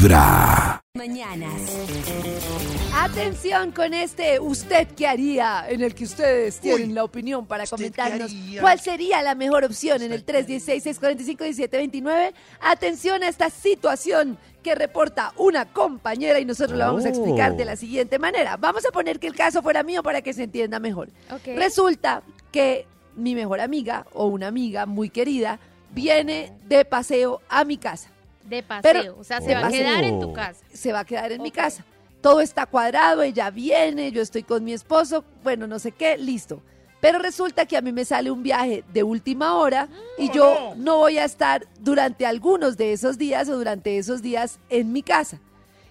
Vibra. Mañanas. Atención con este ¿Usted qué haría? En el que ustedes tienen la opinión para comentarnos cuál sería la mejor opción en el 316-645-1729. Atención a esta situación que reporta una compañera y nosotros la vamos a explicar de la siguiente manera. Vamos a poner que el caso fuera mío para que se entienda mejor. Ok. Resulta que mi mejor amiga o una amiga muy querida viene de paseo a mi casa. De paseo. Pero- o sea, se va a quedar en tu casa. se va a quedar en mi casa. Todo está cuadrado, ella viene, yo estoy con mi esposo, bueno, no sé qué, listo. Pero resulta que a mí me sale un viaje de última hora y yo no voy a estar durante algunos de esos días o durante esos días en mi casa.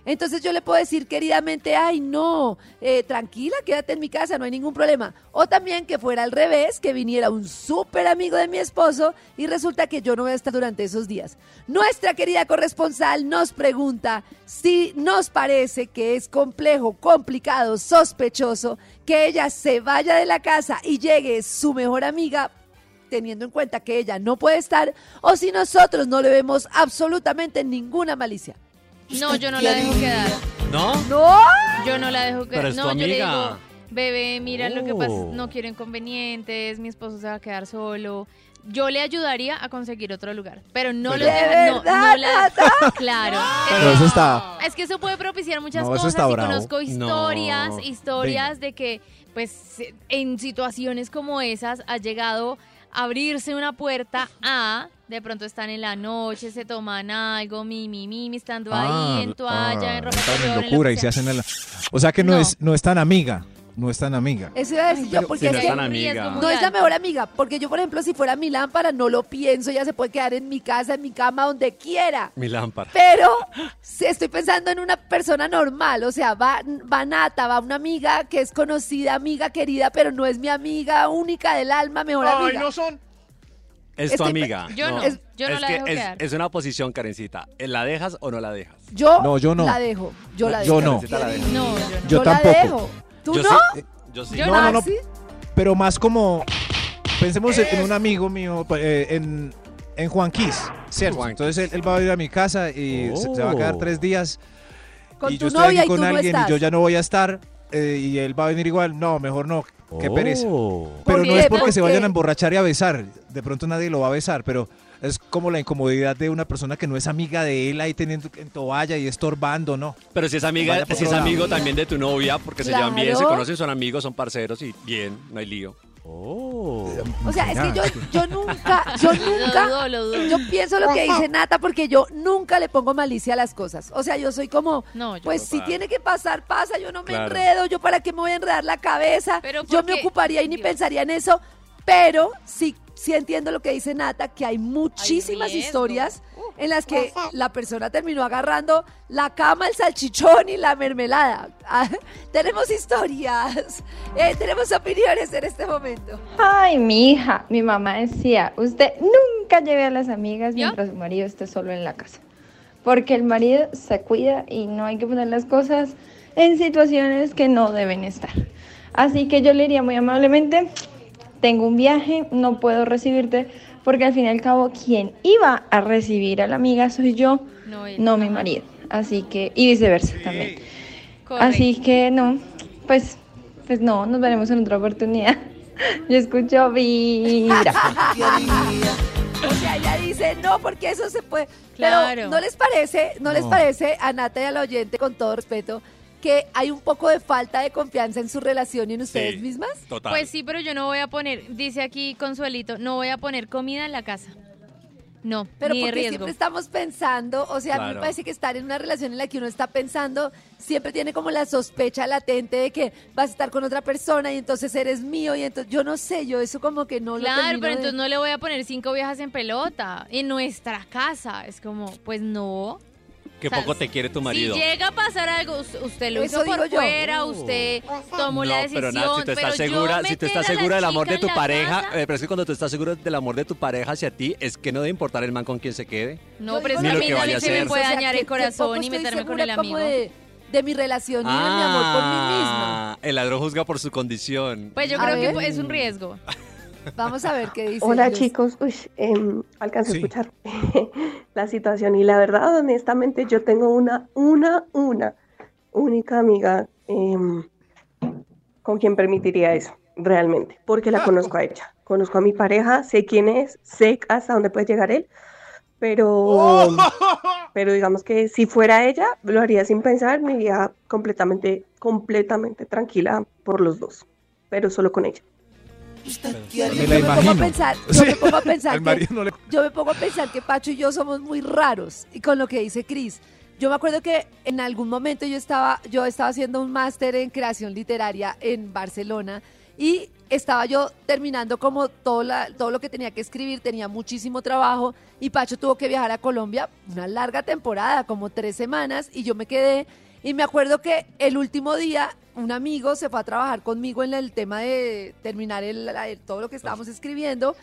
Entonces yo le puedo decir queridamente, ay no, eh, tranquila, quédate en mi casa, no hay ningún problema. O también que fuera al revés, que viniera un súper amigo de mi esposo y resulta que yo no voy a estar durante esos días. Nuestra querida corresponsal nos pregunta si nos parece que es complejo, complicado, sospechoso que ella se vaya de la casa y llegue su mejor amiga teniendo en cuenta que ella no puede estar o si nosotros no le vemos absolutamente ninguna malicia. No, yo no la dejo quedar. ¿No? ¡No! Yo no la dejo Pero quedar. es tu No, yo le digo, amiga. bebé, mira, lo que pasa Oh. no quiero inconvenientes, mi esposo se va a quedar solo. Yo le ayudaría a conseguir otro lugar, pero no Pero- lo ¿De deja- no, verdad, no la- Nata? Claro. Pero eso está. Es que eso puede propiciar muchas No, eso cosas está y bravo. conozco historias, No. historias de que pues en situaciones como esas ha llegado a abrirse una puerta a de pronto están en la noche, se toman algo, mimi, mimi, estando ahí en toalla, en ropa están interior, en en lo locura que y se hacen el... O sea que no, No. es no es tan amiga, no es tan amiga. Eso iba a decir yo, porque es no que es tan amiga. no es la mejor amiga, porque yo, por ejemplo, si fuera mi lámpara, no lo pienso, ella se puede quedar en mi casa, en mi cama, donde quiera. Mi lámpara. Pero si estoy pensando en una persona normal, o sea, va, va Nata, va una amiga que es conocida, amiga querida, pero no es mi amiga única del alma, mejor amiga. son. Es tu Estoy- amiga. Yo no, Es- yo no es la que dejo es, quedar. es una posición, Karencita. ¿La dejas o no la dejas? Yo, No, yo no. la dejo, yo la Yo dejo. no. Karencita la deja. No, yo no. Yo la tampoco. dejo. ¿Tú Yo no? sí. Yo sí. Yo No, no, no. ¿Sí? Pero más como... Pensemos en un amigo mío, eh, en, en Juanquis, ¿cierto? Entonces él, él va a ir a mi casa y se, se va a quedar Oh. tres días. Con y tu yo estoy novia aquí y tú con no alguien estás. y yo ya no voy a estar eh, y él va a venir igual. No, mejor no. Qué pereza. Oh. Pero ¿Por no es porque ¿Por se vayan a emborrachar y a besar. De pronto nadie lo va a besar, pero es como la incomodidad de una persona que no es amiga de él ahí teniendo en toalla y estorbando, ¿no? Pero si es amiga, si es amigo también de tu novia, porque se llevan bien, se conocen, son amigos, son parceros y bien, no hay lío. Oh. O sea, es que yo, yo nunca, yo Lo nunca, dudo, lo dudo. yo pienso lo que dice Nata porque yo nunca le pongo malicia a las cosas. O sea, yo soy como, No, yo pues si tiene que pasar, pasa, yo no me Claro. enredo, yo para qué me voy a enredar la cabeza, Pero yo ¿por me ocuparía y ni Dios. pensaría en eso, pero sí, sí entiendo lo que dice Nata, que hay muchísimas historias en las que la persona terminó agarrando la cama, el salchichón y la mermelada. Ah, tenemos historias, eh, tenemos opiniones en este momento. Ay, mi hija, mi mamá decía, usted nunca lleve a las amigas ¿Yo? mientras su marido esté solo en la casa. Porque el marido se cuida y no hay que poner las cosas en situaciones que no deben estar. Así que yo le diría muy amablemente, tengo un viaje, no puedo recibirte, porque al fin y al cabo quien iba a recibir a la amiga soy yo, No, él. no mi marido. Así que, y viceversa también. Correcto. Así que no, pues, pues no, nos veremos en otra oportunidad. Yo escucho vibra. O sea, ella dice, no, porque eso se puede. Claro. Pero ¿no les parece, no, les No. parece a Nata y al oyente, con todo respeto, que hay un poco de falta de confianza en su relación y en ustedes Sí. mismas? Total. Pues sí, pero yo no voy a poner, dice aquí Consuelito, no voy a poner comida en la casa. No, Pero ni de porque riesgo. siempre estamos pensando, o sea, a mí me Claro. parece que estar en una relación en la que uno está pensando, siempre tiene como la sospecha latente de que vas a estar con otra persona y entonces eres mío y entonces yo no sé, yo eso como que no lo Claro, termino pero de- entonces no le voy a poner cinco viejas en pelota en nuestra casa. Es como, pues no. O sea, poco te quiere tu marido. Si llega a pasar algo, us- usted lo Eso hizo por yo. fuera, usted tomó la decisión. pero nada, si tú estás segura, si tú estás segura del amor de tu pareja, eh, pero es que cuando tú estás seguro del amor de tu pareja hacia ti, es que no debe importar el man con quien se quede. No, pero es que a lo mí que vaya también a se me ser. puede O sea, dañar el corazón y meterme con el amigo. De, mi relación y de mi amor por mí misma. Ah, El ladrón juzga por su condición. Pues yo A creo ver. que es un riesgo. Vamos a ver qué dice. Hola Luz. chicos, Uy, em, alcancé Sí. a escuchar la situación y la verdad, honestamente, yo tengo una, una, una única amiga em, con quien permitiría eso, realmente, porque la conozco a ella, conozco a mi pareja, sé quién es, sé hasta dónde puede llegar él, pero, pero digamos que si fuera ella, lo haría sin pensar, me iría completamente, completamente tranquila por los dos, pero solo con ella. Yo me pongo a pensar, yo Sí. me pongo a pensar Al que marido no le- yo me pongo a pensar que Pacho y yo somos muy raros y con lo que dice Cris. Yo me acuerdo que en algún momento yo estaba, yo estaba haciendo un máster en creación literaria en Barcelona y estaba yo terminando como todo, la- todo lo que tenía que escribir, tenía muchísimo trabajo y Pacho tuvo que viajar a Colombia una larga temporada, como tres semanas, y yo me quedé y me acuerdo que el último día un amigo se fue a trabajar conmigo en el tema de terminar el- todo lo que estábamos escribiendo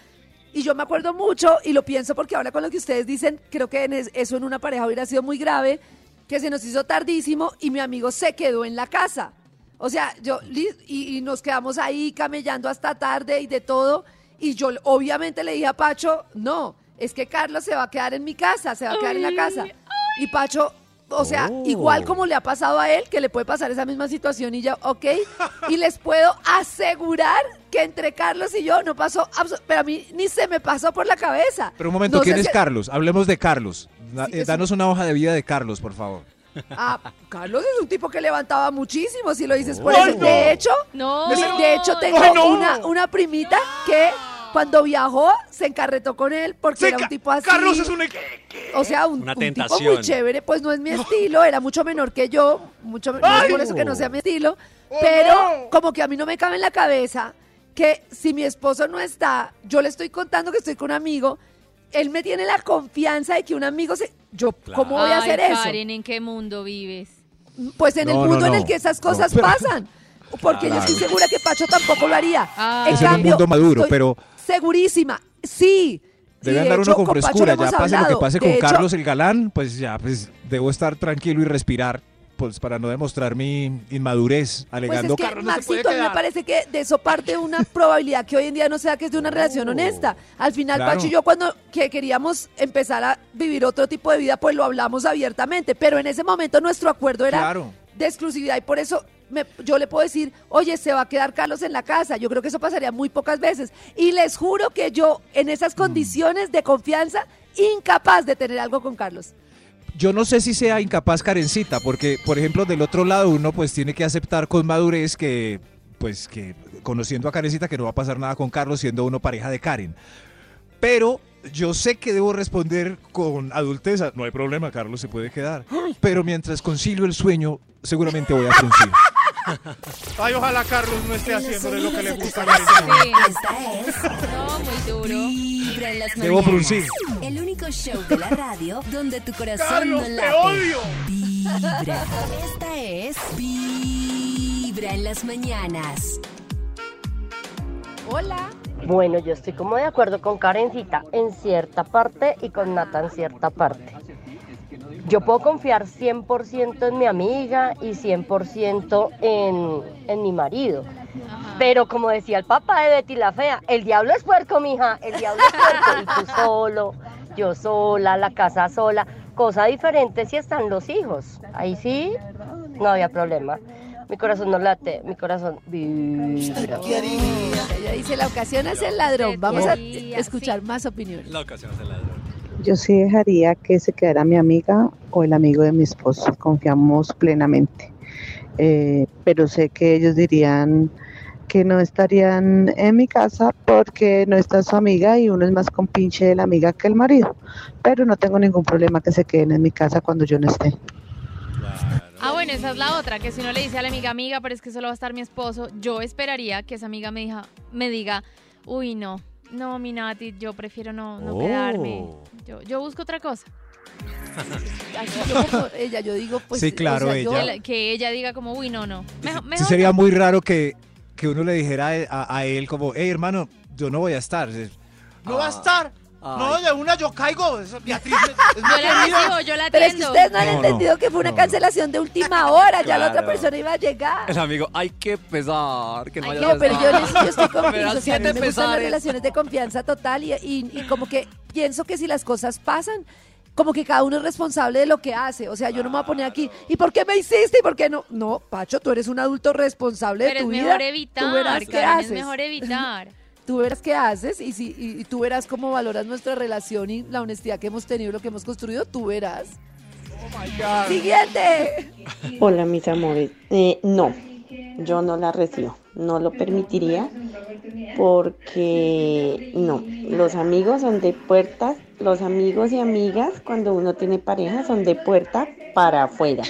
y yo me acuerdo mucho y lo pienso porque ahora con lo que ustedes dicen, creo que en es- eso en una pareja hubiera sido muy grave, que se nos hizo tardísimo y mi amigo se quedó en la casa. O sea, yo y nos quedamos ahí camellando hasta tarde y de todo. Y yo obviamente le dije a Pacho, no, es que Carlos se va a quedar en mi casa, se va a quedar en la casa. Y Pacho, o sea, Oh. igual como le ha pasado a él, que le puede pasar esa misma situación y ya, ok. Y les puedo asegurar que entre Carlos y yo no pasó, pero a mí ni se me pasó por la cabeza. Pero un momento, No ¿quién es si- Carlos? Hablemos de Carlos. Da- Sí, eh, danos una hoja de vida de Carlos, por favor. Ah, Carlos es un tipo que levantaba muchísimo, si lo dices por ¡Ay, eso. no! De hecho, No. de, hecho tengo ¡Ay, no! una, una primita que cuando viajó se encarretó con él porque Sí, era un tipo así. Carlos es un... O sea, un, Una un tipo muy chévere, pues no es mi estilo, era mucho menor que yo, mucho no por eso que no sea mi estilo, ¡Oh, pero no! como que a mí no me cabe en la cabeza que si mi esposo no está, yo le estoy contando que estoy con un amigo, él me tiene la confianza de que un amigo se... Yo, ¿cómo voy a Ay, hacer eso? Karen, ¿en qué mundo vives? Pues en el No, no, mundo en el que esas cosas No, pero- pasan. Porque yo estoy segura que Pacho tampoco lo haría. Ah. En Es en un mundo maduro, estoy pero Segurísima, sí. debe andar hecho, uno con frescura. Ya pase lo que pase De con hecho, Carlos el galán, pues ya, pues debo estar tranquilo y respirar, pues para no demostrar mi inmadurez, Pues alegando es que, Carlos no se puede Maxito, a mí me parece que de eso parte una probabilidad que hoy en día no sea que es de una relación honesta. Al final, Claro. Pacho y yo cuando que queríamos empezar a vivir otro tipo de vida, pues lo hablamos abiertamente. Pero en ese momento nuestro acuerdo era Claro. de exclusividad y por eso me- yo le puedo decir, oye, se va a quedar Carlos en la casa. Yo creo que eso pasaría muy pocas veces. Y les juro que yo, en esas Mm. condiciones de confianza, incapaz de tener algo con Carlos. Yo no sé si sea incapaz Karencita, porque, por ejemplo, del otro lado uno pues tiene que aceptar con madurez que, pues que conociendo a Karencita que no va a pasar nada con Carlos siendo uno pareja de Karen. Pero yo sé que debo responder con adulteza. No hay problema, Carlos se puede quedar. Pero mientras concilio el sueño, seguramente voy a fruncir. Ay, ojalá Carlos no esté haciéndole lo que le gusta a Sí. Esta es No, muy duro. Vibra en las Debo mañanas. El único show de la radio donde tu corazón Carlos, no te late. odio. Vibra. Esta es Vibra en las mañanas. Hola. Bueno, yo estoy como de acuerdo con Karencita en cierta parte y con Nata en cierta parte. Yo puedo confiar 100% en mi amiga y 100% en, en mi marido. Pero como decía el papá de Betty la Fea, el diablo es puerco, mija, el diablo es puerco. Y tú solo, yo sola, la casa sola. Cosa diferente si están los hijos. Ahí sí, no había problema. Mi corazón no late, mi corazón vibra. Ella dice, la ocasión es el ladrón. Vamos a escuchar más opiniones. La ocasión es el ladrón. Yo sí dejaría que se quedara mi amiga o el amigo de mi esposo. Confiamos plenamente. Eh, pero sé que ellos dirían que no estarían en mi casa porque no está su amiga y uno es más compinche de la amiga que el marido. Pero no tengo ningún problema que se queden en mi casa cuando yo no esté. Ah, bueno, esa es la otra, que si uno le dice a la amiga, amiga, pero es que solo va a estar mi esposo, yo esperaría que esa amiga me, diga, me diga, uy, no, no, mi Nati, yo prefiero no, no Oh. quedarme. Yo, yo busco otra cosa. Así yo como ella, yo digo, pues. Sí, claro, o sea, yo- Que, ella. la- que ella diga como, uy, no, no. Mejor, Sí mejor sería no". muy raro que, que uno le dijera a, a- a él como, hey hermano, yo no voy a estar. No va a estar. No, de una yo caigo. Eso, Beatriz, es mi Yo la recibo, yo la Pero es que ustedes no han No, no. entendido que fue una No, no. cancelación de última hora, ya la otra persona iba a llegar. El amigo, hay que pesar, que no Ay, haya No, pero yo, les- yo estoy con Me da Cris, o sea, a mí siete me gustan las relaciones de confianza total y, y- y como que pienso que si las cosas pasan, como que cada uno es responsable de lo que hace. O sea, yo no me voy a poner aquí, ¿y por qué me hiciste? ¿Y por qué no? No, Pacho, tú eres un adulto responsable de Pero es tu vida. mejor tú evitar, verás qué Karen, es haces. mejor evitar. Tú verás qué haces y, si, y, y tú verás cómo valoras nuestra relación y la honestidad que hemos tenido, lo que hemos construido, tú verás. Siguiente. Hola mis amores, Eh, no, yo no la recibo, no lo permitiría porque no, los amigos son de puertas, los amigos y amigas cuando uno tiene pareja son de puerta para afuera,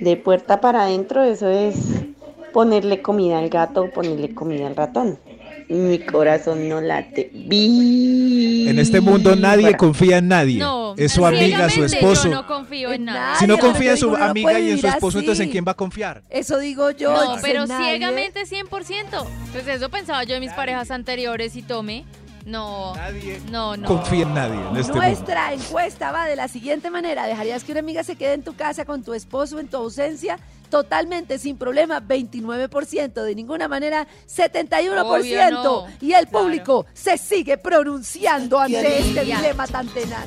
de puerta para adentro eso es ponerle comida al gato o ponerle comida al ratón. Mi corazón no late. En este mundo nadie confía en nadie. No, es su amiga, su esposo. Yo no confío en nada. Si no confía en su amiga y en su esposo, entonces ¿en quién va a confiar? Eso digo yo. No, pero ciegamente 100%. Pues eso pensaba yo de mis parejas anteriores y tome. No, no, no. Confía en nadie en este mundo. Nuestra encuesta va de la siguiente manera. ¿Dejarías que una amiga se quede en tu casa con tu esposo en tu ausencia? Totalmente, sin problema, 29%. De ninguna manera, 71%. Obvio no. Y el público se sigue pronunciando ante haría? este dilema tan tenaz.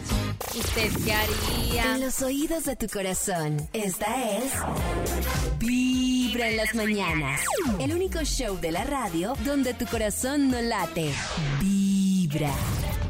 ¿Y usted qué haría? En los oídos de tu corazón, esta es Vibra en las mañanas. El único show de la radio donde tu corazón no late. Vibra.